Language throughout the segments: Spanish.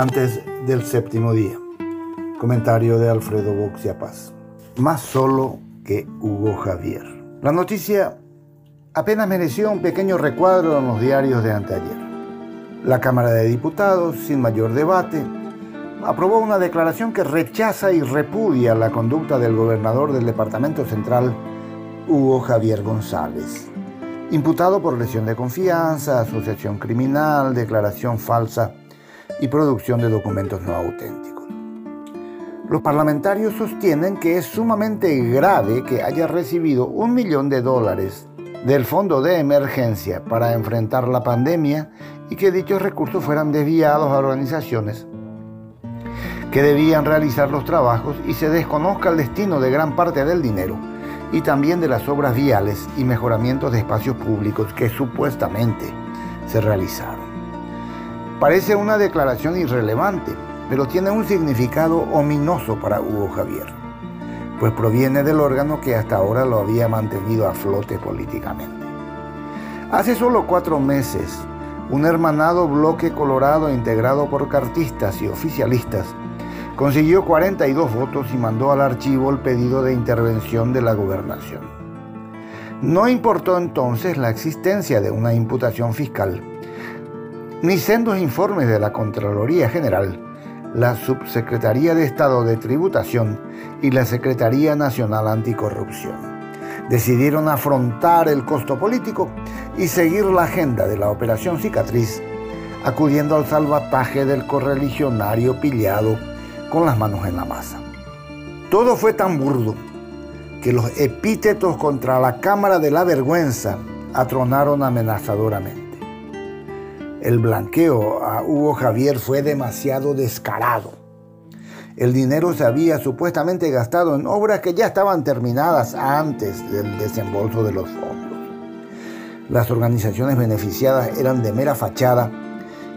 antes del séptimo día. Comentario de Alfredo Boxia Paz. Más solo que Hugo Javier. La noticia apenas mereció un pequeño recuadro en los diarios de anteayer. La Cámara de Diputados, sin mayor debate, aprobó una declaración que rechaza y repudia la conducta del gobernador del Departamento Central, Hugo Javier González, imputado por lesión de confianza, asociación criminal, declaración falsa y producción de documentos no auténticos. Los parlamentarios sostienen que es sumamente grave que haya recibido un millón de dólares del Fondo de Emergencia para enfrentar la pandemia y que dichos recursos fueran desviados a organizaciones que debían realizar los trabajos y se desconozca el destino de gran parte del dinero y también de las obras viales y mejoramientos de espacios públicos que supuestamente se realizaron. Parece una declaración irrelevante, pero tiene un significado ominoso para Hugo Javier, pues proviene del órgano que hasta ahora lo había mantenido a flote políticamente. Hace solo cuatro meses, un hermanado bloque colorado integrado por cartistas y oficialistas consiguió 42 votos y mandó al archivo el pedido de intervención de la gobernación. No importó entonces la existencia de una imputación fiscal, ni sendos informes de la Contraloría General, la Subsecretaría de Estado de Tributación y la Secretaría Nacional Anticorrupción. Decidieron afrontar el costo político y seguir la agenda de la Operación Cicatriz, acudiendo al salvataje del correligionario pillado con las manos en la masa. Todo fue tan burdo que los epítetos contra la Cámara de la Vergüenza atronaron amenazadoramente. El blanqueo a Hugo Javier fue demasiado descarado. El dinero se había supuestamente gastado en obras que ya estaban terminadas antes del desembolso de los fondos. Las organizaciones beneficiadas eran de mera fachada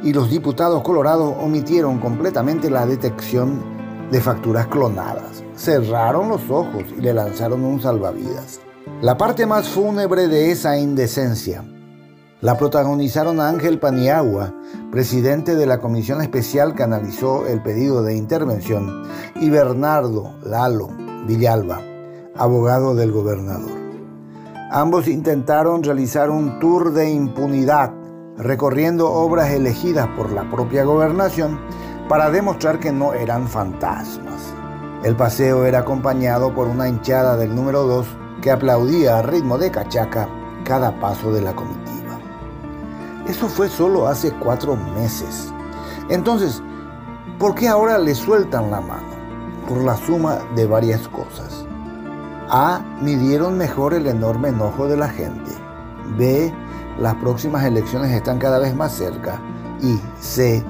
y los diputados colorados omitieron completamente la detección de facturas clonadas. Cerraron los ojos y le lanzaron un salvavidas. La parte más fúnebre de esa indecencia la protagonizaron Ángel Paniagua, presidente de la comisión especial que analizó el pedido de intervención, y Bernardo Lalo Villalba, abogado del gobernador. Ambos intentaron realizar un tour de impunidad recorriendo obras elegidas por la propia gobernación para demostrar que no eran fantasmas. El paseo era acompañado por una hinchada del número 2 que aplaudía a ritmo de cachaca cada paso de la comitiva. Eso fue solo hace cuatro meses. Entonces, ¿por qué ahora le sueltan la mano? Por la suma de varias cosas. A. Midieron mejor el enorme enojo de la gente. B las próximas elecciones están cada vez más cerca y C,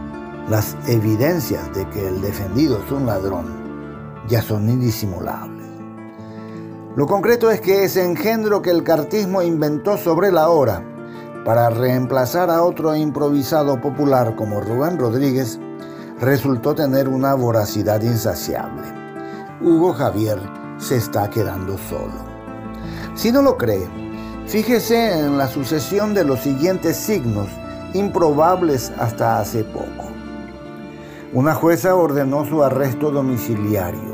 las evidencias de que el defendido es un ladrón ya son indisimulables. Lo concreto es que ese engendro que el cartismo inventó sobre la hora para reemplazar a otro improvisado popular como Rubén Rodríguez resultó tener una voracidad insaciable. Hugo Javier se está quedando solo. Si no lo cree, Fíjese en la sucesión de los siguientes signos, improbables hasta hace poco. Una jueza ordenó su arresto domiciliario,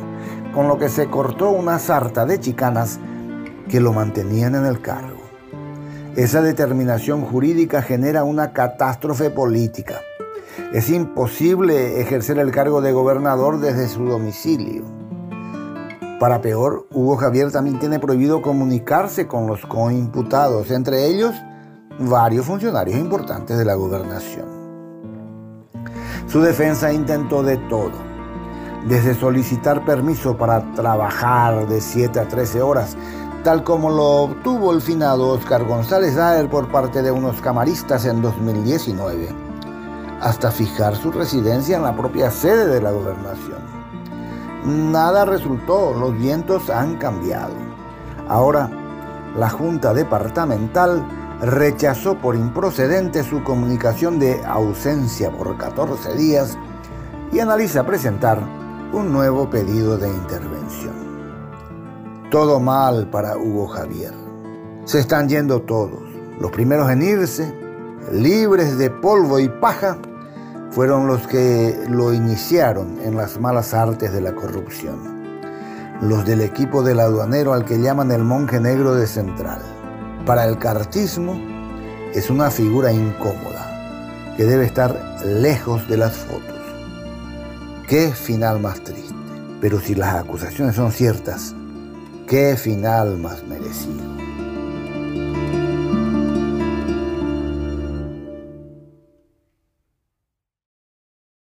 con lo que se cortó una sarta de chicanas que lo mantenían en el cargo. Esa determinación jurídica genera una catástrofe política. Es imposible ejercer el cargo de gobernador desde su domicilio. Para peor, Hugo Javier también tiene prohibido comunicarse con los coimputados, entre ellos varios funcionarios importantes de la gobernación. Su defensa intentó de todo, desde solicitar permiso para trabajar de 7 a 13 horas, tal como lo obtuvo el finado Oscar González Aer por parte de unos camaristas en 2019, hasta fijar su residencia en la propia sede de la gobernación. Nada resultó, los vientos han cambiado. Ahora, la Junta Departamental rechazó por improcedente su comunicación de ausencia por 14 días y analiza presentar un nuevo pedido de intervención. Todo mal para Hugo Javier. Se están yendo todos, los primeros en irse, libres de polvo y paja, fueron los que lo iniciaron en las malas artes de la corrupción. Los del equipo del aduanero al que llaman el monje negro de Central. Para el cartismo es una figura incómoda que debe estar lejos de las fotos. Qué final más triste. Pero si las acusaciones son ciertas, qué final más merecido.